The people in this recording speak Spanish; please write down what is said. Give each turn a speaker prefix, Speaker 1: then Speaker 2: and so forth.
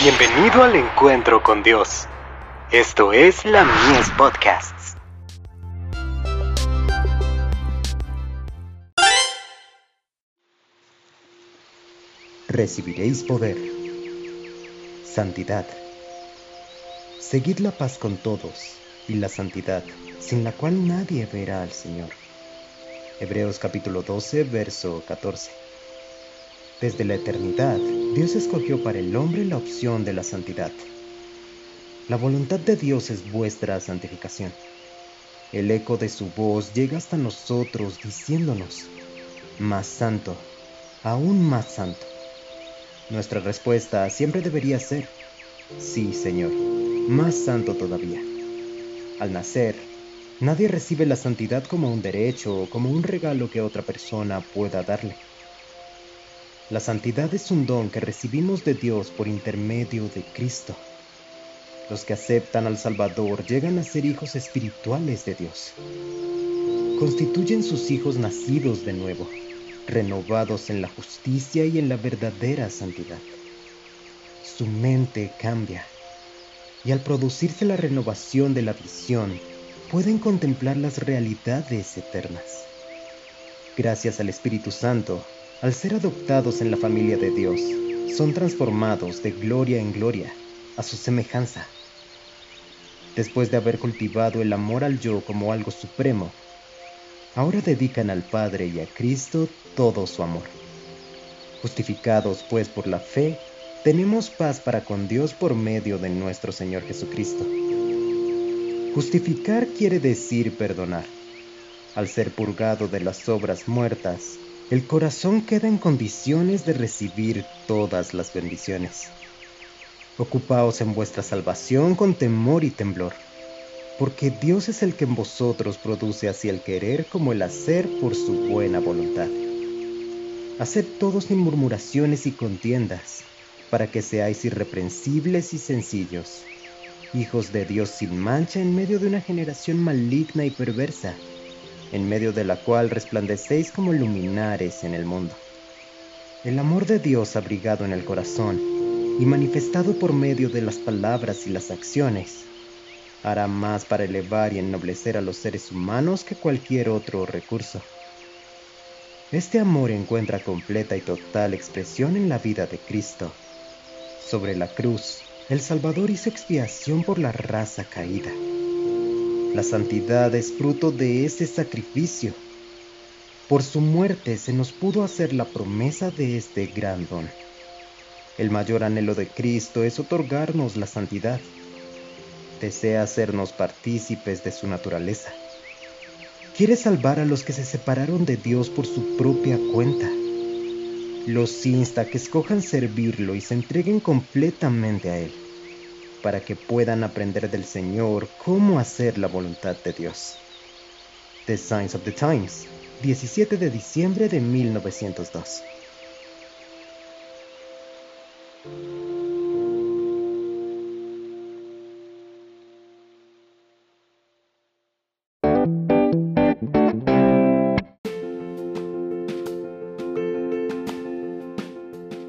Speaker 1: Bienvenido al encuentro con Dios. Esto es la Mies Podcasts.
Speaker 2: Recibiréis poder. Santidad. Seguid la paz con todos y la santidad, sin la cual nadie verá al Señor. Hebreos capítulo 12, verso 14. Desde la eternidad, Dios escogió para el hombre la opción de la santidad. La voluntad de Dios es vuestra santificación. El eco de su voz llega hasta nosotros diciéndonos, más santo, aún más santo. Nuestra respuesta siempre debería ser, sí, Señor, más santo todavía. Al nacer, nadie recibe la santidad como un derecho o como un regalo que otra persona pueda darle. La santidad es un don que recibimos de Dios por intermedio de Cristo. Los que aceptan al Salvador llegan a ser hijos espirituales de Dios. Constituyen sus hijos nacidos de nuevo, renovados en la justicia y en la verdadera santidad. Su mente cambia y al producirse la renovación de la visión, pueden contemplar las realidades eternas. Gracias al Espíritu Santo, al ser adoptados en la familia de Dios, son transformados de gloria en gloria a su semejanza. Después de haber cultivado el amor al yo como algo supremo, ahora dedican al Padre y a Cristo todo su amor. Justificados pues por la fe, tenemos paz para con Dios por medio de nuestro Señor Jesucristo. Justificar quiere decir perdonar. Al ser purgado de las obras muertas, el corazón queda en condiciones de recibir todas las bendiciones. Ocupaos en vuestra salvación con temor y temblor, porque Dios es el que en vosotros produce así el querer como el hacer por su buena voluntad. Haced todo sin murmuraciones y contiendas, para que seáis irreprensibles y sencillos, hijos de Dios sin mancha en medio de una generación maligna y perversa en medio de la cual resplandecéis como luminares en el mundo. El amor de Dios abrigado en el corazón y manifestado por medio de las palabras y las acciones, hará más para elevar y ennoblecer a los seres humanos que cualquier otro recurso. Este amor encuentra completa y total expresión en la vida de Cristo. Sobre la cruz, el Salvador hizo expiación por la raza caída la santidad es fruto de ese sacrificio. Por su muerte se nos pudo hacer la promesa de este gran don. El mayor anhelo de Cristo es otorgarnos la santidad. Desea hacernos partícipes de su naturaleza. Quiere salvar a los que se separaron de Dios por su propia cuenta. Los insta que escojan servirlo y se entreguen completamente a Él para que puedan aprender del Señor cómo hacer la voluntad de Dios. The Signs of the Times, 17 de diciembre de 1902.